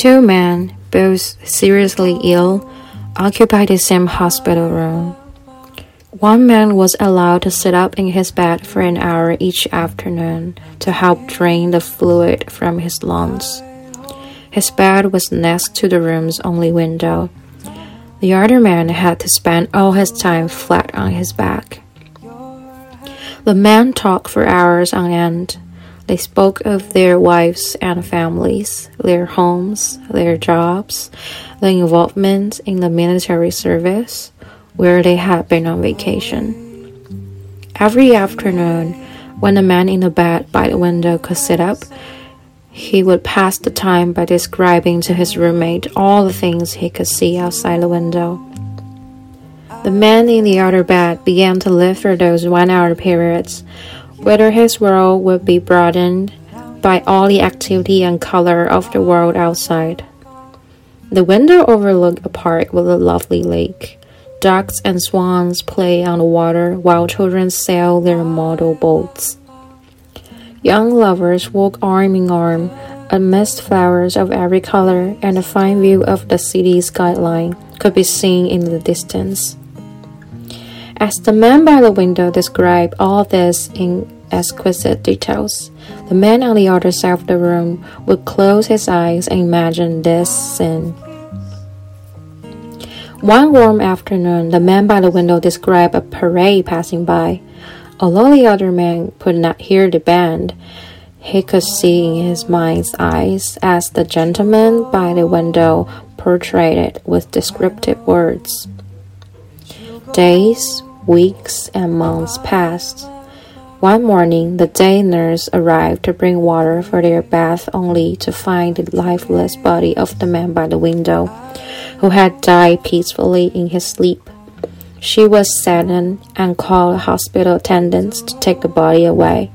two men, both seriously ill, occupied the same hospital room. One man was allowed to sit up in his bed for an hour each afternoon to help drain the fluid from his lungs. His bed was next to the room's only window. The other man had to spend all his time flat on his back. The men talked for hours on end. They spoke of their wives and families, their homes, their jobs, their involvement in the military service, where they had been on vacation. Every afternoon, when the man in the bed by the window could sit up, he would pass the time by describing to his roommate all the things he could see outside the window. The man in the other bed began to live for those one hour periods, whether his world would be broadened by all the activity and color of the world outside. The window overlooked a park with a lovely lake. Ducks and swans play on the water while children sail their model boats. Young lovers walk arm in arm amidst flowers of every color, and a fine view of the city's skyline could be seen in the distance. As the man by the window described all this in exquisite details, the man on the other side of the room would close his eyes and imagine this scene. One warm afternoon, the man by the window described a parade passing by. Although the other man could not hear the band, he could see in his mind's eyes as the gentleman by the window portrayed it with descriptive words. Days, weeks, and months passed. One morning, the day nurse arrived to bring water for their bath only to find the lifeless body of the man by the window who had died peacefully in his sleep. She was saddened and called hospital attendants to take the body away.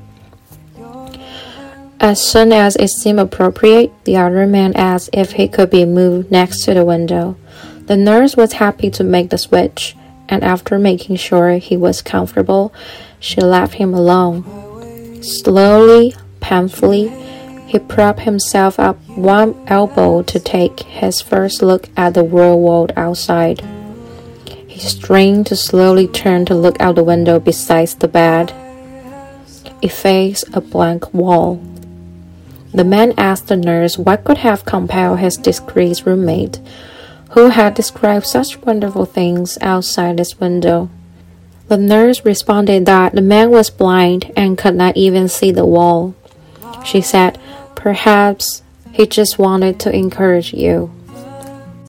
As soon as it seemed appropriate, the other man asked if he could be moved next to the window. The nurse was happy to make the switch, and after making sure he was comfortable, she left him alone. Slowly, painfully, he propped himself up one elbow to take his first look at the real world outside. He strained to slowly turn to look out the window beside the bed. It faced a blank wall. The man asked the nurse what could have compelled his discreet roommate, who had described such wonderful things outside his window. The nurse responded that the man was blind and could not even see the wall. She said, Perhaps he just wanted to encourage you.